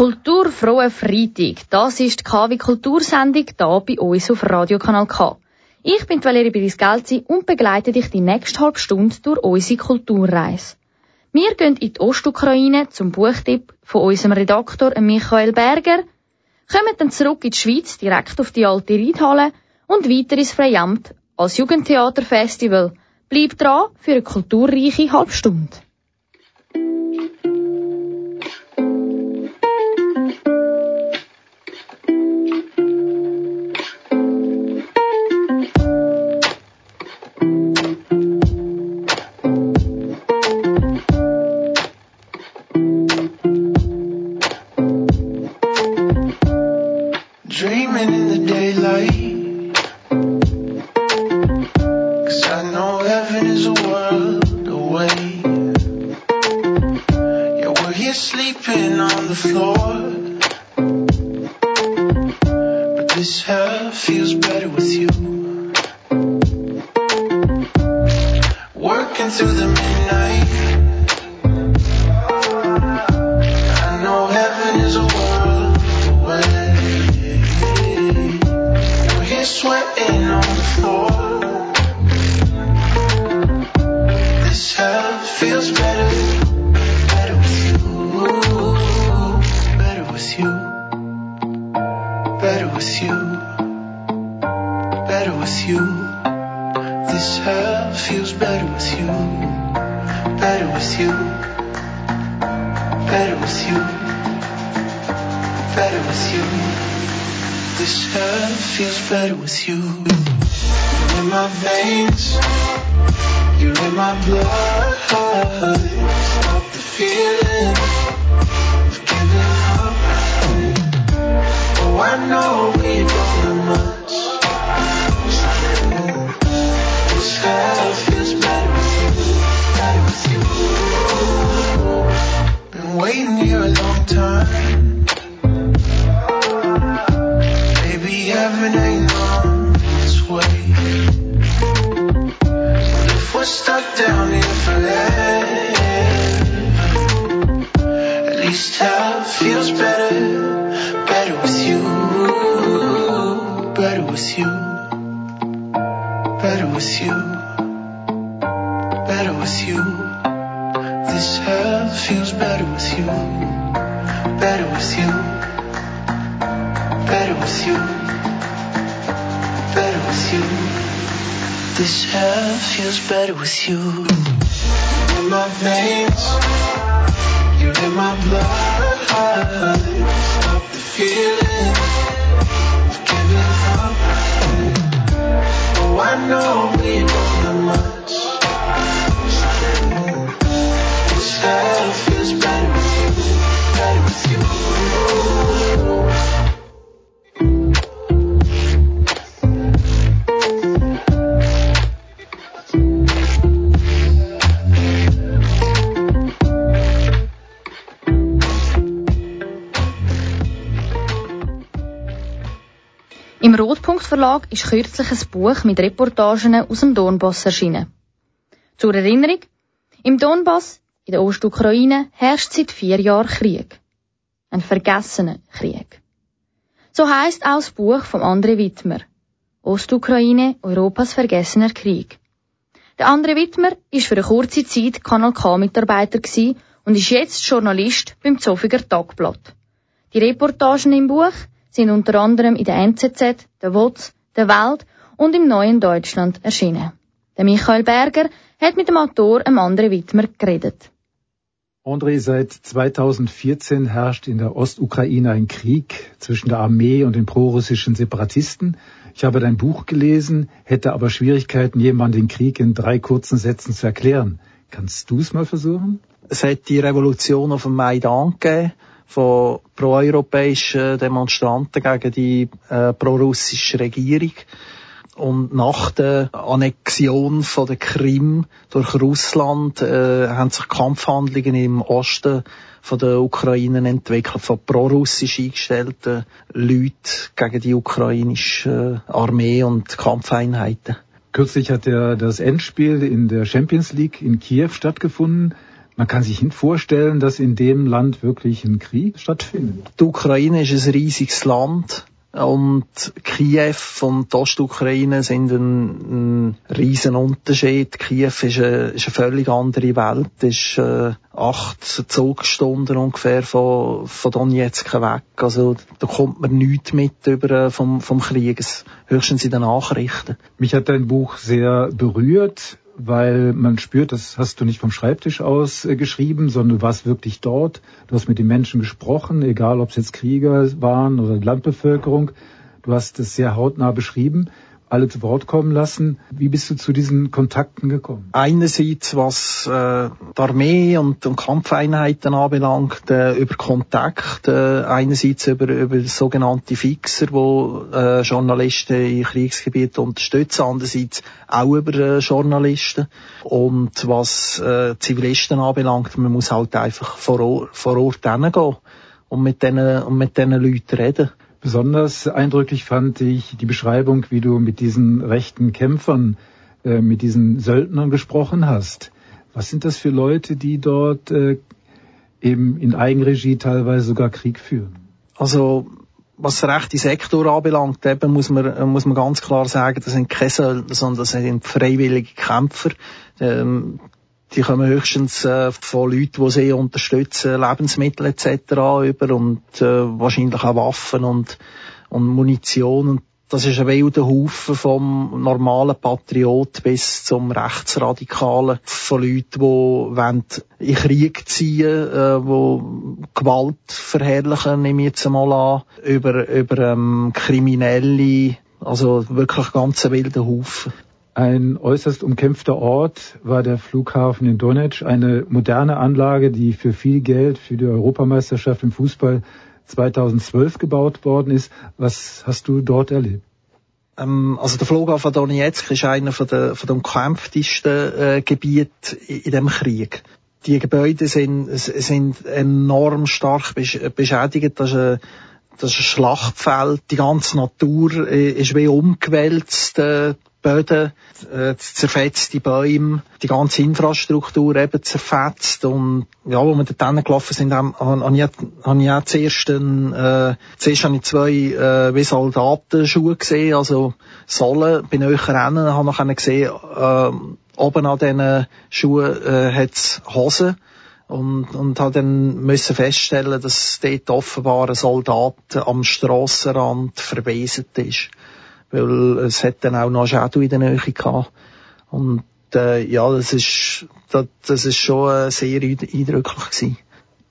Kulturfrohe Freitag. Das ist die KW Kultursendung hier bei uns auf Radiokanal K. Ich bin Valerie Birisgelzi und begleite dich die nächste halbe Stunde durch unsere Kulturreise. Wir gehen in die Ostukraine zum Buchtipp von unserem Redaktor Michael Berger, kommen dann zurück in die Schweiz direkt auf die alte Reithalle und weiter ins Freiamt als Jugendtheaterfestival. Bleib dran für eine kulturreiche is a world away. Yeah, we're here sleeping on the floor. But this hell feels You're in my veins. You're in my blood. Stop the feeling. Of giving up. Oh, I know we don't do much. This hell feels better with you. Better with you. Been waiting here a long time. with you, better with you. This air feels better with you. In my veins, you're in my blood. Stop the feeling of giving up. Oh, I know we don't. Halbstunde. Verlag ist kürzlich ein Buch mit Reportagen aus dem Donbass erschienen. Zur Erinnerung, im Donbass, in der Ostukraine, herrscht seit vier Jahren Krieg. Ein vergessener Krieg. So heißt auch das Buch vom André Wittmer. Ostukraine, Europas vergessener Krieg. Der André Wittmer ist für eine kurze Zeit Kanal K-Mitarbeiter und ist jetzt Journalist beim Zofiger Tagblatt. Die Reportagen im Buch sind unter anderem in der NZZ, der WOTS, der Welt und im Neuen Deutschland erschienen. Der Michael Berger hat mit dem Autor einem anderen Widmer geredet. André, seit 2014 herrscht in der Ostukraine ein Krieg zwischen der Armee und den prorussischen Separatisten. Ich habe dein Buch gelesen, hätte aber Schwierigkeiten, jemandem den Krieg in drei kurzen Sätzen zu erklären. Kannst du es mal versuchen? Es hat die Revolution auf dem Maidan gegeben von proeuropäischen Demonstranten gegen die äh, prorussische Regierung. Und nach der Annexion von der Krim durch Russland äh, haben sich Kampfhandlungen im Osten von der Ukraine entwickelt, von prorussisch eingestellten Leuten gegen die ukrainische Armee und Kampfeinheiten. Kürzlich hat ja das Endspiel in der Champions League in Kiew stattgefunden. Man kann sich nicht vorstellen, dass in dem Land wirklich ein Krieg stattfindet. Die Ukraine ist ein riesiges Land und Kiew und die Ostukraine sind ein, ein riesen Unterschied. Kiew ist eine, ist eine völlig andere Welt, ist äh, acht Zugstunden ungefähr von, von Donetsk weg. Also da kommt man nichts mit über äh, vom, vom Krieg, höchstens in den Nachrichten. Mich hat dein Buch sehr berührt weil man spürt, das hast du nicht vom Schreibtisch aus äh, geschrieben, sondern du warst wirklich dort. Du hast mit den Menschen gesprochen, egal ob es jetzt Krieger waren oder Landbevölkerung. Du hast es sehr hautnah beschrieben alle zu Wort kommen lassen. Wie bist du zu diesen Kontakten gekommen? Einerseits, was äh, die Armee und, und Kampfeinheiten anbelangt, äh, über Kontakt, äh, einerseits über, über sogenannte Fixer, wo äh, Journalisten in Kriegsgebieten unterstützen, andererseits auch über äh, Journalisten. Und was äh, Zivilisten anbelangt, man muss halt einfach vor, Ort, vor Ort hingehen und mit diesen, und mit diesen Leuten reden. Besonders eindrücklich fand ich die Beschreibung, wie du mit diesen rechten Kämpfern, äh, mit diesen Söldnern gesprochen hast. Was sind das für Leute, die dort äh, eben in Eigenregie teilweise sogar Krieg führen? Also was der rechte Sektor anbelangt, eben muss man, muss man ganz klar sagen, das sind keine Söldner, sondern das sind freiwillige Kämpfer. Ähm, die kommen höchstens äh, von Leuten, die sie unterstützen, Lebensmittel etc. über und äh, wahrscheinlich auch Waffen und, und Munition. Und das ist ein wilder Haufen vom normalen Patriot bis zum Rechtsradikalen von Leuten, die wollen in Krieg ziehen, äh, die Gewalt verherrlichen, nehme ich jetzt einmal an, über, über ähm, Kriminelle, also wirklich ganz ein wilder Haufen. Ein äußerst umkämpfter Ort war der Flughafen in Donetsk, eine moderne Anlage, die für viel Geld für die Europameisterschaft im Fußball 2012 gebaut worden ist. Was hast du dort erlebt? Ähm, also der Flughafen Donetsk ist einer von der, von der umkämpftesten äh, Gebiete in, dem Krieg. Die Gebäude sind, sind enorm stark beschädigt. Das ist, ein, das ist ein Schlachtfeld. Die ganze Natur äh, ist wie umgewälzt. Äh, Böden, äh, zerfetzte Bäume, die ganze Infrastruktur eben zerfetzt und ja, wo wir dort gelaufen sind, habe hab ich, hab ich auch zuerst, einen, äh, zuerst habe ich zwei äh, wie Soldatenschuhe gesehen, also Sohlen, bin ich rennen, habe noch gesehen, äh, oben an diesen Schuhen äh, hat es Hosen und, und habe dann müssen feststellen, dass dort offenbar ein Soldat am Strassenrand verwesend ist weil es hat dann auch noch Shadow in der Nähe gehabt. Und äh, ja, das ist, das, das ist schon äh, sehr eindrücklich gewesen.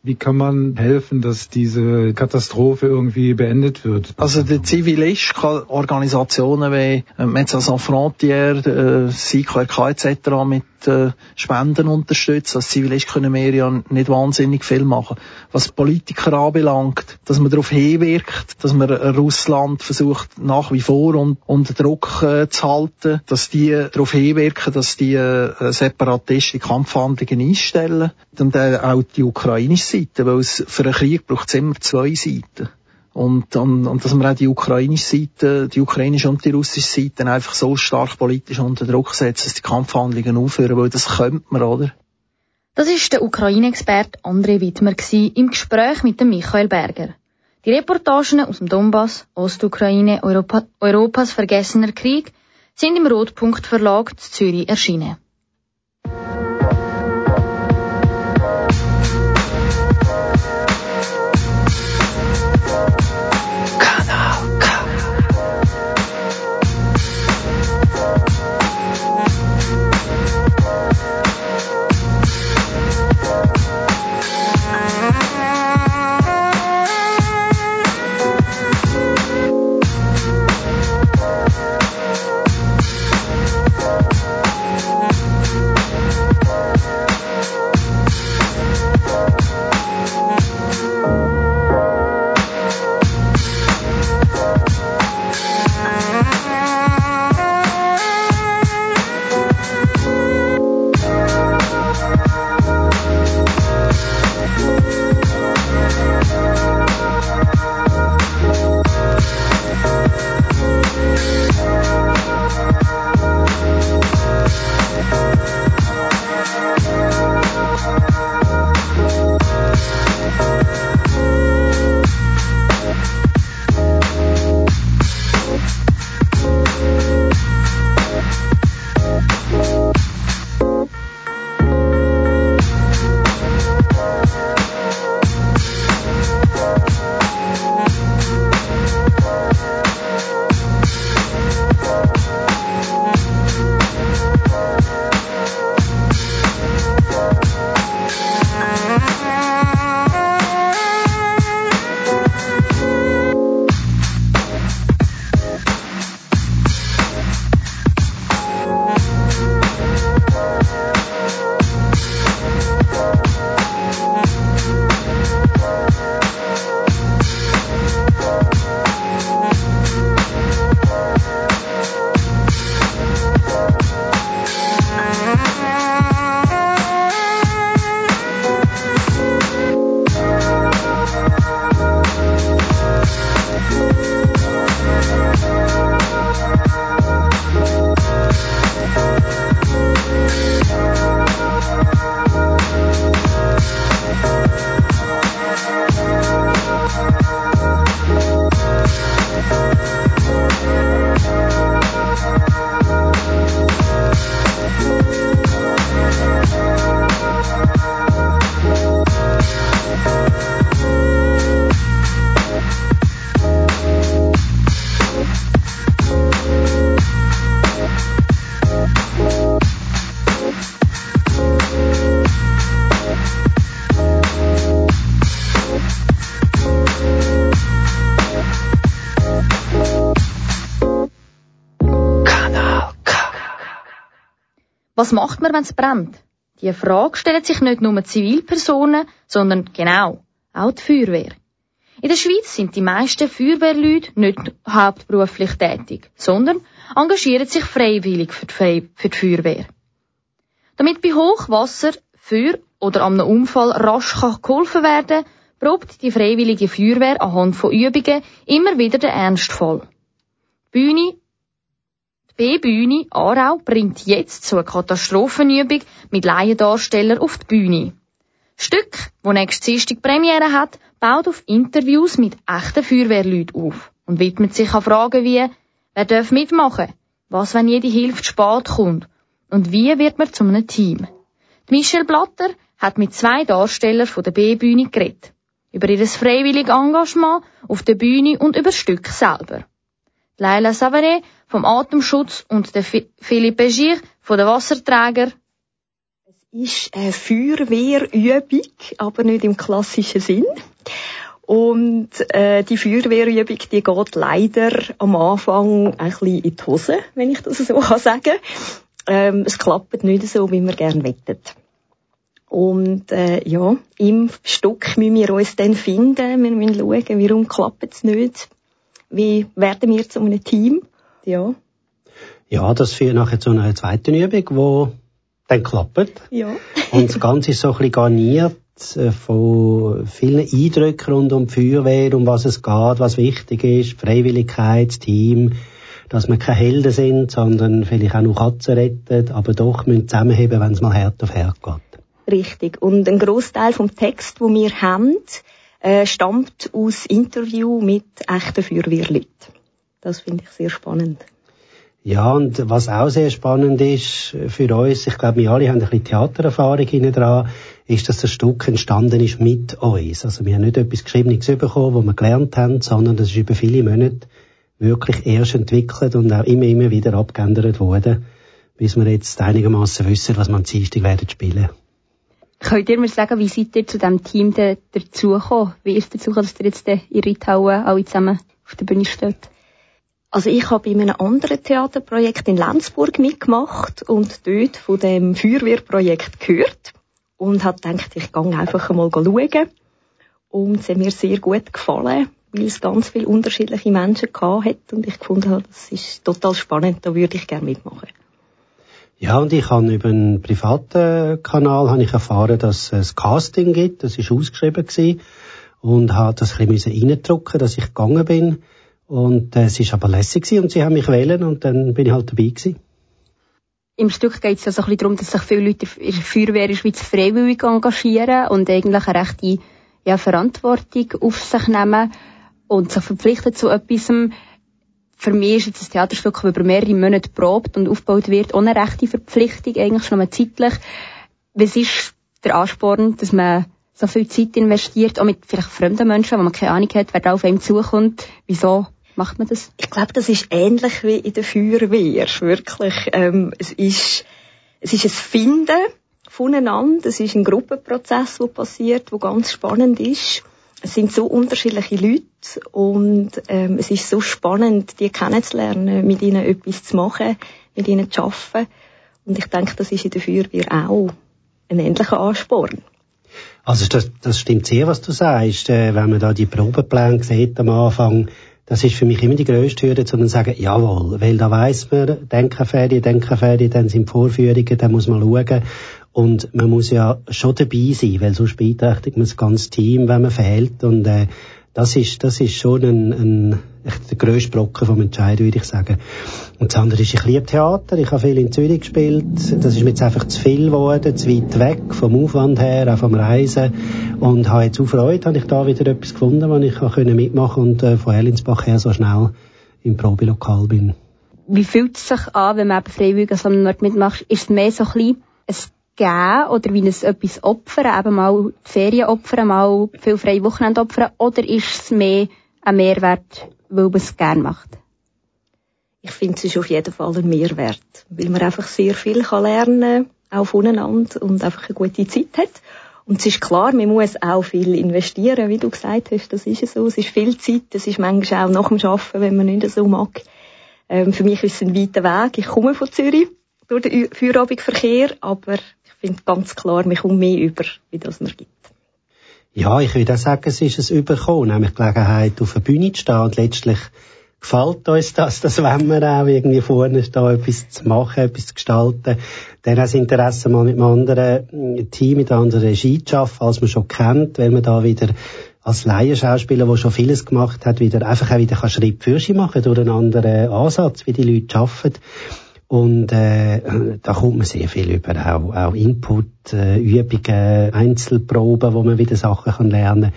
Wie kann man helfen, dass diese Katastrophe irgendwie beendet wird? Also der Zivilist kann Organisationen wie äh, Médecins Sans Frontières, äh, CIKRK etc. mit äh, Spenden unterstützen. Als Zivilist können wir ja nicht wahnsinnig viel machen. Was Politiker anbelangt, dass man darauf hinwirkt, dass man Russland versucht nach wie vor un unter Druck äh, zu halten, dass die darauf hinwirken, dass die äh, Separatisten die Kampfhandlungen einstellen und äh, auch die ukrainische Seite, weil es für einen Krieg braucht es immer zwei Seiten. Und, und, und dass man auch die ukrainische Seite, die ukrainische und die russische Seite einfach so stark politisch unter Druck setzt, dass die Kampfhandlungen aufhören, weil das könnte man, oder? Das ist der Ukraine-Experte André Wittmer im Gespräch mit dem Michael Berger. Die Reportagen aus dem Donbass, Ostukraine, Europa, Europas vergessener Krieg sind im Rotpunkt Verlag zu Zürich erschienen. Was macht man, wenn es brennt? Die Frage stellen sich nicht nur Zivilpersonen, sondern genau auch die Feuerwehr. In der Schweiz sind die meisten Feuerwehrleute nicht hauptberuflich tätig, sondern engagieren sich freiwillig für die, Feuerwehr. Damit bei Hochwasser, Feuer oder einem Unfall rasch geholfen werden probt die freiwillige Feuerwehr anhand von Übungen immer wieder den Ernstfall. Bühne B-Bühne Aarau bringt jetzt so eine Katastrophenübung mit Laiendarstellern auf die Bühne. Das Stück, das nächste Dienstag Premiere hat, baut auf Interviews mit echten Feuerwehrleuten auf und widmet sich an Fragen wie, wer darf mitmachen? Was, wenn jede Hilfe zu spät kommt? Und wie wird man zu einem Team? Die Michelle Blatter hat mit zwei Darstellern von der B-Bühne geredet. Über ihr freiwilliges Engagement auf der Bühne und über das Stück selber. Leila Savare vom Atemschutz und der Philippe Gier von den Wasserträger. Es ist eine Feuerwehrübung, aber nicht im klassischen Sinn. Und äh, die Feuerwehrübung, die geht leider am Anfang ein bisschen in die Hose, wenn ich das so sagen kann. Ähm, es klappt nicht so, wie wir gerne wettet. Und äh, ja, im Stück müssen wir uns dann finden. Wir müssen schauen, warum klappt es nicht. Wie werden wir zu einem Team? Ja. Ja, das führt nachher zu einer zweiten Übung, wo dann klappt. Ja. Und das Ganze ist so ein bisschen garniert äh, von vielen Eindrücken rund um die Feuerwehr, um was es geht, was wichtig ist, Freiwilligkeit, das Team, dass wir keine Helden sind, sondern vielleicht auch noch Katzen retten, aber doch müssen zusammenheben, wenn es mal hart auf hart geht. Richtig. Und ein Großteil vom Text, wo wir haben, äh, stammt aus Interview mit echten Feuerwehrleuten. Das finde ich sehr spannend. Ja, und was auch sehr spannend ist für uns, ich glaube, wir alle haben ein bisschen Theatererfahrung hinten dran, ist, dass das Stück entstanden ist mit uns. Also wir haben nicht etwas Geschriebenes bekommen, wo wir gelernt haben, sondern das ist über viele Monate wirklich erst entwickelt und auch immer, immer wieder abgeändert worden, bis wir jetzt einigermaßen wissen, was wir am Dienstag werden spielen. Könnt ihr mir sagen, wie seid ihr zu diesem Team dazugekommen? Wie ist es dazu dass ihr jetzt in Ritauen alle zusammen auf der Bühne steht? Also ich habe in einem anderen Theaterprojekt in Lenzburg mitgemacht und dort von dem Feuerwehrprojekt gehört und habe gedacht, ich gehe einfach mal schauen. Und es hat mir sehr gut gefallen, weil es ganz viele unterschiedliche Menschen gehabt hat und ich gefunden habe, das ist total spannend, da würde ich gerne mitmachen. Ja, und ich habe über einen privaten Kanal habe ich erfahren, dass es Casting gibt. Das ist ausgeschrieben gewesen. Und habe das ein bisschen reindrücken, dass ich gegangen bin. Und äh, es ist aber lässig gewesen und sie haben mich wählen und dann bin ich halt dabei gewesen. Im Stück geht es ja so ein bisschen darum, dass sich viele Leute in der Feuerwehr in der Schweiz freiwillig engagieren und eigentlich eine rechte ja, Verantwortung auf sich nehmen und sich verpflichten zu etwas für mich ist jetzt ein Theaterstück, das über mehrere Monate probt und aufgebaut wird, ohne rechte Verpflichtung, eigentlich schon mal zeitlich. Was ist der Ansporn, dass man so viel Zeit investiert, auch mit vielleicht fremden Menschen, wo man keine Ahnung hat, wer da auf einem zukommt? Wieso macht man das? Ich glaube, das ist ähnlich wie in der Feuerwehr, wirklich. Ähm, es ist, es ist ein Finden voneinander, es ist ein Gruppenprozess, der passiert, der ganz spannend ist es sind so unterschiedliche Leute und ähm, es ist so spannend, die kennenzulernen, mit ihnen etwas zu machen, mit ihnen zu arbeiten. Und ich denke, das ist in der Feuerwehr auch ein ähnlicher Ansporn. Also das, das stimmt sehr, was du sagst. Äh, wenn man da die Probepläne sieht am Anfang, das ist für mich immer die grösste Hürde, zu sagen, jawohl, weil da weiss man, Denkenferien, Denkenferien, dann sind Vorführungen, dann muss man schauen. Und man muss ja schon dabei sein, weil sonst beeinträchtigt man das ganze Team, wenn man fehlt. Und äh, das ist, das ist schon ein, ein echt der grösste Brocken vom Entscheiden, würde ich sagen. Und das andere ist, ich liebe Theater. Ich habe viel in Zürich gespielt. Das ist mir jetzt einfach zu viel geworden, zu weit weg vom Aufwand her, auch vom Reisen. Und habe jetzt auch Freude, habe ich da wieder etwas gefunden, wo ich auch mitmachen und äh, von Erlinsbach her so schnell im Probelokal bin. Wie fühlt es sich an, wenn man eben freiwillig an so einem Ort mitmacht? Ist es mehr so ein bisschen geben oder wie es etwas opfern, eben mal Ferien opfern, mal viel freie Wochenende opfern, oder ist es mehr ein Mehrwert, weil man es gerne macht? Ich finde, es ist auf jeden Fall ein Mehrwert, weil man einfach sehr viel kann lernen kann, auch voneinander und einfach eine gute Zeit hat. Und es ist klar, man muss auch viel investieren, wie du gesagt hast, das ist so. Es ist viel Zeit, es ist manchmal auch nach dem Arbeiten, wenn man nicht so mag. Ähm, für mich ist es ein weiter Weg. Ich komme von Zürich durch den Feierabendverkehr, aber finde ganz klar, man kommt mehr über, wie das man gibt. Ja, ich würde auch sagen, es ist ein Überkommen, nämlich die Gelegenheit, auf der Bühne zu stehen und letztlich gefällt uns das, dass wenn wir auch irgendwie vorne stehen, etwas zu machen, etwas zu gestalten, dann auch das Interesse mal mit einem anderen Team, mit einer anderen Regie zu arbeiten, als man schon kennt, weil man da wieder als Laienschauspieler, der schon vieles gemacht hat, wieder einfach auch wieder Schritt für sich machen durch einen anderen Ansatz, wie die Leute arbeiten. Und äh, da kommt man sehr viel über, auch, auch Input, äh, Übungen, Einzelproben, wo man wieder Sachen kann lernen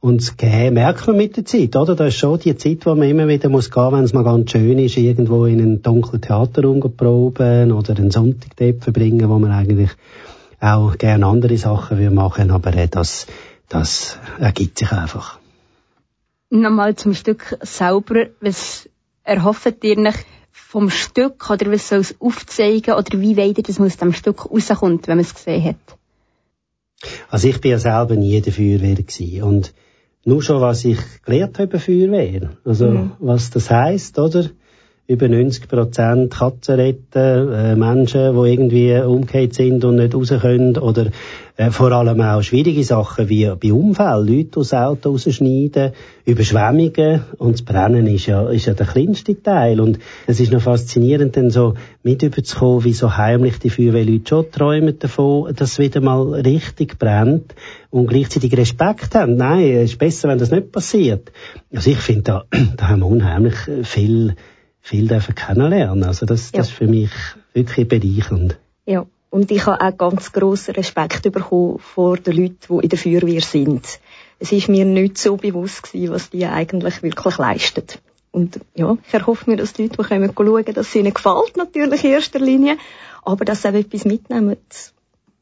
und das Gehen merkt man mit der Zeit, oder? Da ist schon die Zeit, wo man immer wieder muss gehen, wenn es mal ganz schön ist, irgendwo in einen dunklen Theaterraum proben oder einen Sonntag dort verbringen, wo man eigentlich auch gerne andere Sachen will machen, aber äh, das, das ergibt sich einfach. Nochmal zum Stück selber, was erhofft ihr nicht vom Stück oder was soll es aufzeigen oder wie weit ihr das aus dem Stück rauskommt, wenn man es gesehen hat? Also ich bin ja selber nie in der Feuerwehr gewesen und nur schon, was ich gelernt habe über Feuerwehr. Also, mhm. was das heisst, oder? Über 90 Prozent Katzen retten, äh, Menschen, die irgendwie umgekehrt sind und nicht raus können, oder äh, vor allem auch schwierige Sachen wie bei Unfällen, Leute aus Auto rausschneiden, Überschwemmungen und das Brennen ist ja, ist ja der kleinste Teil und es ist noch faszinierend, dann so mit überzukommen, wie so heimlich die Feuerwehrleute schon träumen davon, dass es wieder mal richtig brennt und gleichzeitig Respekt haben. Nein, es ist besser, wenn das nicht passiert. Also ich finde, da, da haben wir unheimlich viel, viel dürfen kennenlernen. Also das, ja. das ist für mich wirklich bereichernd. Ja. Und ich habe auch ganz grossen Respekt bekommen vor den Leuten, die in der Feuerwehr sind. Es ist mir nicht so bewusst gewesen, was die eigentlich wirklich leisten. Und ja, ich erhoffe mir, dass die Leute, die kommen, schauen, dass es ihnen gefällt, natürlich in erster Linie, aber dass sie auch etwas mitnehmen,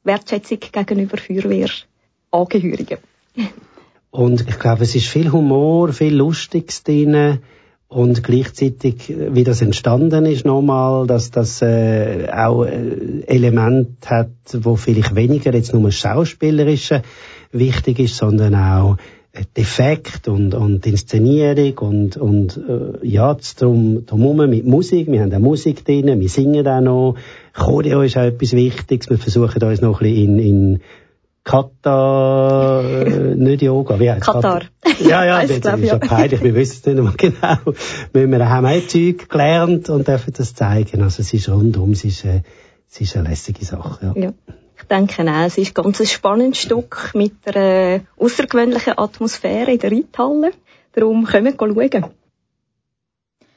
Wertschätzung gegenüber Feuerwehrangehörigen. Und ich glaube, es ist viel Humor, viel Lustiges drin und gleichzeitig, wie das entstanden ist nochmal, dass das äh, auch äh, Element hat, wo vielleicht weniger jetzt nur schauspielerische wichtig ist, sondern auch Defekt und, und Inszenierung und, und äh, ja, drum, drum mit Musik. Wir haben auch Musik drin, wir singen auch noch. Choreo ist auch etwas Wichtiges. Wir versuchen uns noch ein bisschen in, in Kata, äh, nicht Yoga, wie heißt Katar. Ja, ja, das, das ist ja peinlich, wir wissen es nicht mehr genau. Wir haben auch Zeug gelernt und dürfen das zeigen. Also es ist rundum, es ist, äh, es ist eine lässige Sache. Ja. ja. Ich denke auch, es ist ganz ein spannendes Stück mit einer außergewöhnlichen Atmosphäre in der Reithalle. Darum kommen wir schauen.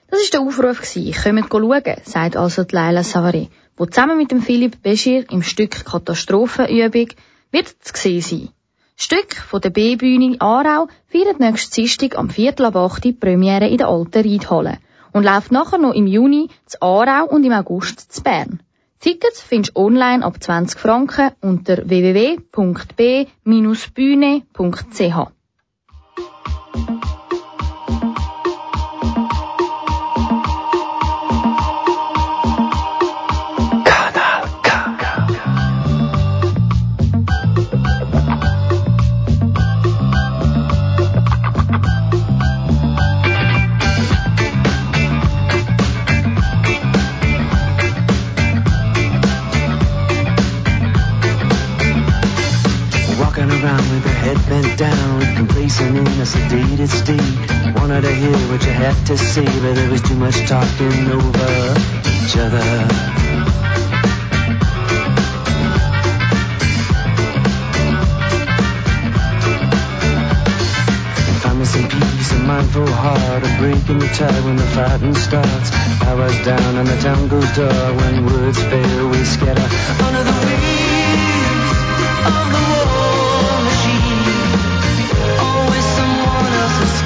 Das war der Aufruf. Kommt schauen, sagt also die Leila Savary, die zusammen mit dem Philipp Beschir im Stück Katastrophenübung wird zu sehen sein. Stück von der B-Bühne Aarau feiert nächstes Dienstag am Viertel ab 8 die Premiere in der alten Reithalle und läuft nachher noch im Juni zu Aarau und im August zu Bern. Tickets findest du online ab 20 Franken unter www.b-bühne.ch. to hear what you had to say, but there was too much talking over each other. Some peace, a mindful heart, a break in the tide when the fighting starts. Powers down and the town goes dark when words fail, we scatter under the wings of the war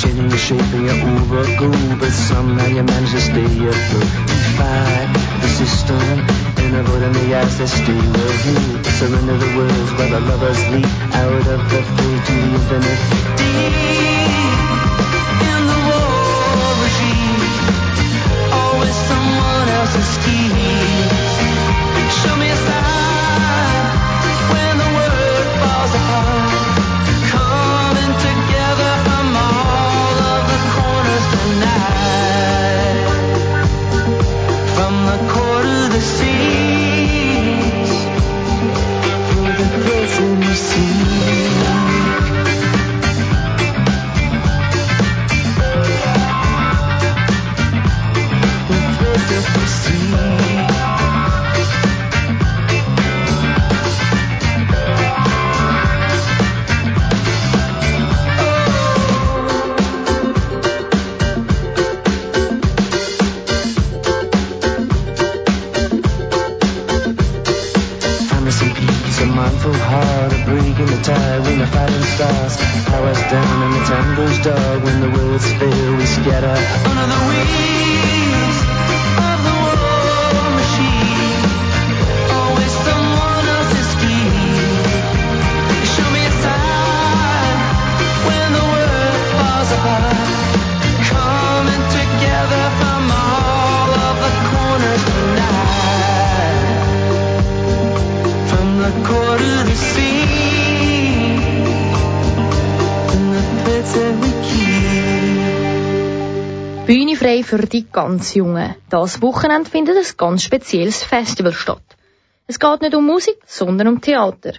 else's the shape of your overgo, but somehow you manage to stay afloat. You fight the system and avoiding the eyes that stay well here. Surrender the words while the lovers leap out of the fate to the infinite. Deep in the war regime, always someone else's scheme. See. stars. I was down in the tumbles, dark. when the wolves fear we scatter under the wings. Frei für die ganz Jungen. Das Wochenende findet ein ganz spezielles Festival statt. Es geht nicht um Musik, sondern um Theater.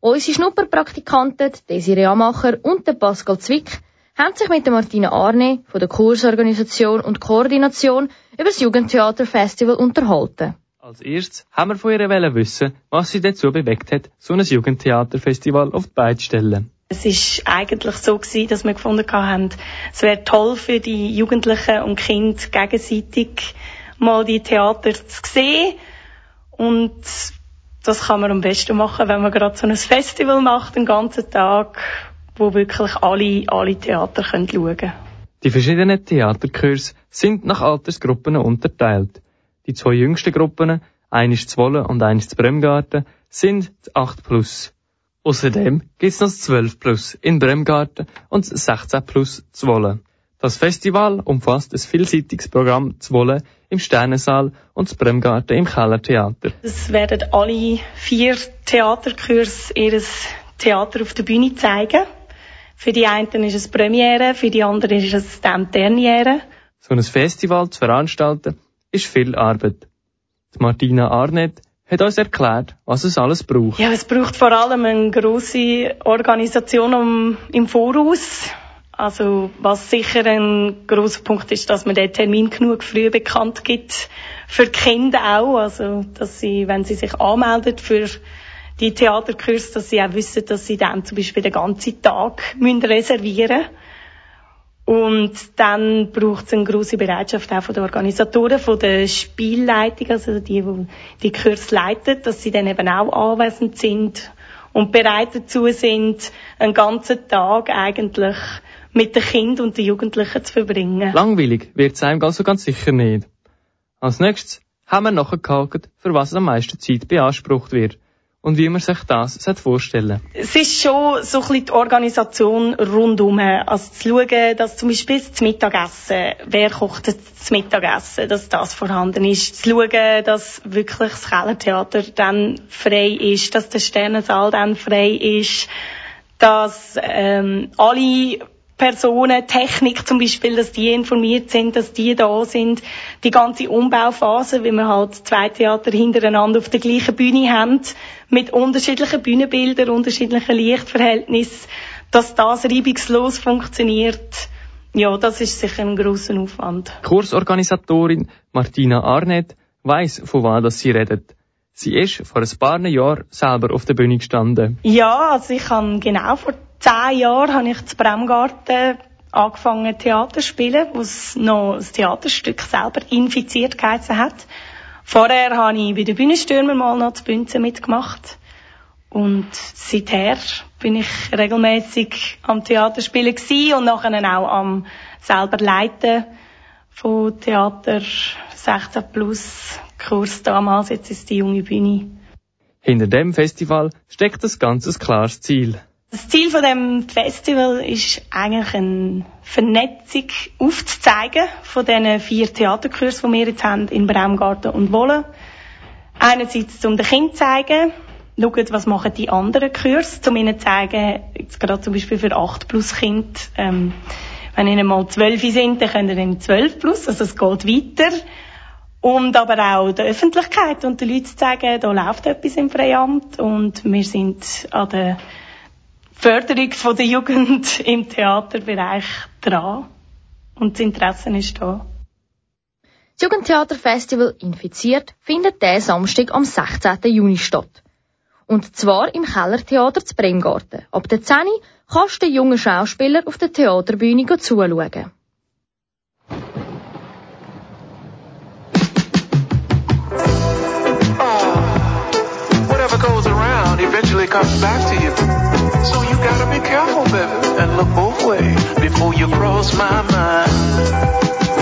Unsere Schnupperpraktikanten, Desiree Amacher und Pascal Zwick, haben sich mit der Martina Arne von der Kursorganisation und Koordination über das Jugendtheaterfestival unterhalten. Als erstes haben wir von ihr wissen, was sie dazu bewegt hat, so ein Jugendtheaterfestival auf die Beine zu stellen. Es ist eigentlich so gewesen, dass wir gefunden haben, es wäre toll für die Jugendlichen und Kinder gegenseitig mal die Theater zu sehen. Und das kann man am besten machen, wenn man gerade so ein Festival macht, den ganzen Tag, wo wirklich alle, alle Theater können schauen können. Die verschiedenen Theaterkurse sind nach Altersgruppen unterteilt. Die zwei jüngsten Gruppen, eines zu Wolle und eines zu Bremgarten, sind die 8 plus. Außerdem gibt's noch das 12 plus in Bremgarten und das 16 plus zu Wolle. Das Festival umfasst ein vielseitiges Programm zu Wolle im Sternensaal und das Bremgarten im Kellertheater. Es werden alle vier Theaterkurse ihr Theater auf der Bühne zeigen. Für die einen ist es Premiere, für die anderen ist es dann Derniere. So ein Festival zu veranstalten, ist viel Arbeit. Die Martina Arnett hat uns erklärt, was es alles braucht. Ja, es braucht vor allem eine grosse Organisation im Voraus. Also, was sicher ein grosser Punkt ist, dass man den Termin genug früh bekannt gibt. Für die Kinder auch. Also, dass sie, wenn sie sich anmelden für die Theaterkurs, dass sie auch wissen, dass sie dann zum Beispiel den ganzen Tag reservieren müssen. Und dann braucht es eine grosse Bereitschaft auch von den Organisatoren, von der Spielleitung, also die, die die Kurs leiten, dass sie dann eben auch anwesend sind und bereit dazu sind, einen ganzen Tag eigentlich mit den Kindern und den Jugendlichen zu verbringen. Langweilig wird's einem also ganz sicher nicht. Als nächstes haben wir nachgehakt, für was am meisten Zeit beansprucht wird und wie man sich das vorstellen Es ist schon so ein bisschen die Organisation rundum. Also zu schauen, dass zum Beispiel das Mittagessen, wer kocht das Mittagessen, dass das vorhanden ist. Zu schauen, dass wirklich das Kellertheater dann frei ist, dass der Sternensaal dann frei ist, dass ähm, alle Personen, Technik zum Beispiel, dass die informiert sind, dass die da sind. Die ganze Umbauphase, wie wir halt zwei Theater hintereinander auf der gleichen Bühne haben, mit unterschiedlichen Bühnenbildern, unterschiedlichen Lichtverhältnissen, dass das reibungslos funktioniert. Ja, das ist sicher ein grosser Aufwand. Kursorganisatorin Martina Arnett weiss, von was das sie redet. Sie ist vor ein paar Jahren selber auf der Bühne gestanden. Ja, also ich habe genau vor zehn Jahren habe ich zu Bremgarten angefangen Theater zu spielen, wo es noch das Theaterstück selber infiziert geheißen hat. Vorher habe ich bei den Bühnenstürmer mal noch zu Bünzen mitgemacht. Und seither bin ich regelmäßig am Theaterspielen gewesen und nachher auch am selber Leiten von Theater 16 plus Kurs damals, jetzt ist die junge Bühne. Hinter dem Festival steckt ein ganz klares Ziel. Das Ziel von dem Festival ist eigentlich eine Vernetzung aufzuzeigen von diesen vier Theaterkursen, die wir jetzt haben in Braumgarten und Wolle. Einerseits, um den Kindern zu zeigen, schauen, was machen die anderen Kurse, um ihnen zu zeigen, jetzt gerade zum Beispiel für 8 plus Kind, ähm, wenn ihnen mal 12 sind, dann können ihnen 12 plus, also es geht weiter. Und aber auch der Öffentlichkeit und den Leuten zu sagen, da läuft etwas im Freiamt und wir sind an der Förderung von der Jugend im Theaterbereich dran. Und das Interesse ist da. Das Jugendtheaterfestival Infiziert findet diesen Samstag am 16. Juni statt. Und zwar im Kellertheater zu Bremgarten. Ab der 10 kannst du den jungen Schauspieler auf der Theaterbühne zuschauen. Eventually comes back to you. So you gotta be careful, baby, and look both ways before you cross my mind.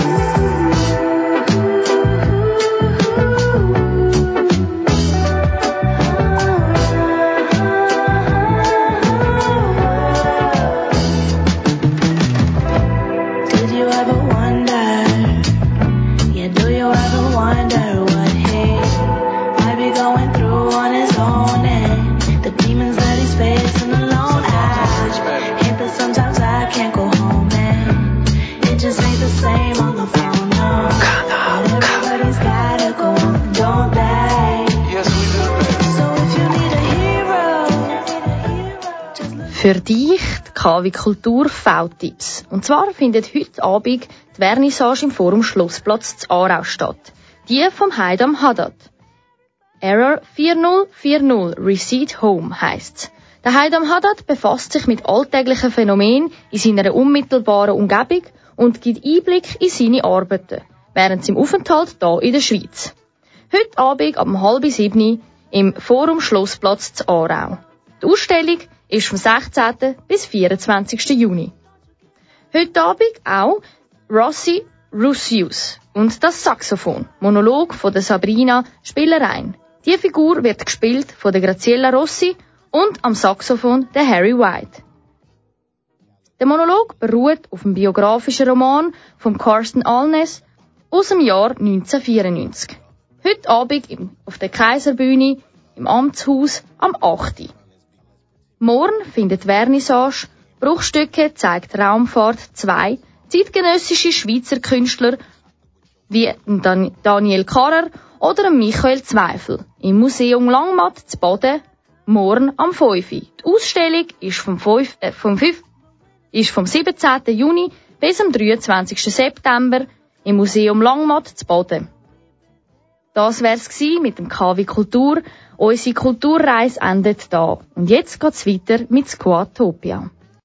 Did you ever wonder? Yeah, do you ever wonder what he might be going through on his own and Für dich die KW Kultur V-Tipps. Und zwar findet heute Abend die Vernissage im Forum Schlossplatz zu Aarau statt. Die vom Heidam Haddad. Error 4040 Receipt Home heisst's. Der Heidam Haddad befasst sich mit alltäglichen Phänomenen in seiner unmittelbaren Umgebung und gibt Einblick in seine Arbeiten während seinem Aufenthalt hier in der Schweiz. Heute Abend um halb sieben im Forum Schlossplatz zu Aarau. Die Ausstellung ist vom 16. bis 24. Juni. Heute Abend auch Rossi Russius und das Saxophon, Monolog von der Sabrina Spielerein. Die Figur wird gespielt von der Graziella Rossi und am Saxophon der Harry White. Der Monolog beruht auf dem biografischen Roman von Carsten Alnes aus dem Jahr 1994. Heute Abend auf der Kaiserbühne im Amtshaus am 8. Morgen findet Vernissage Bruchstücke zeigt Raumfahrt 2 zeitgenössische Schweizer Künstler wie Dan Daniel Karrer oder Michael Zweifel im Museum Langmatt zu Boden morgen am 5. Die Ausstellung ist vom, 5, äh, vom, 5, ist vom 17. Juni bis am 23. September im Museum Langmatt zu Boden. Das wär's gsi mit dem KW Kultur. Unsere Kulturreise endet da. Und jetzt geht's weiter mit Squatopia.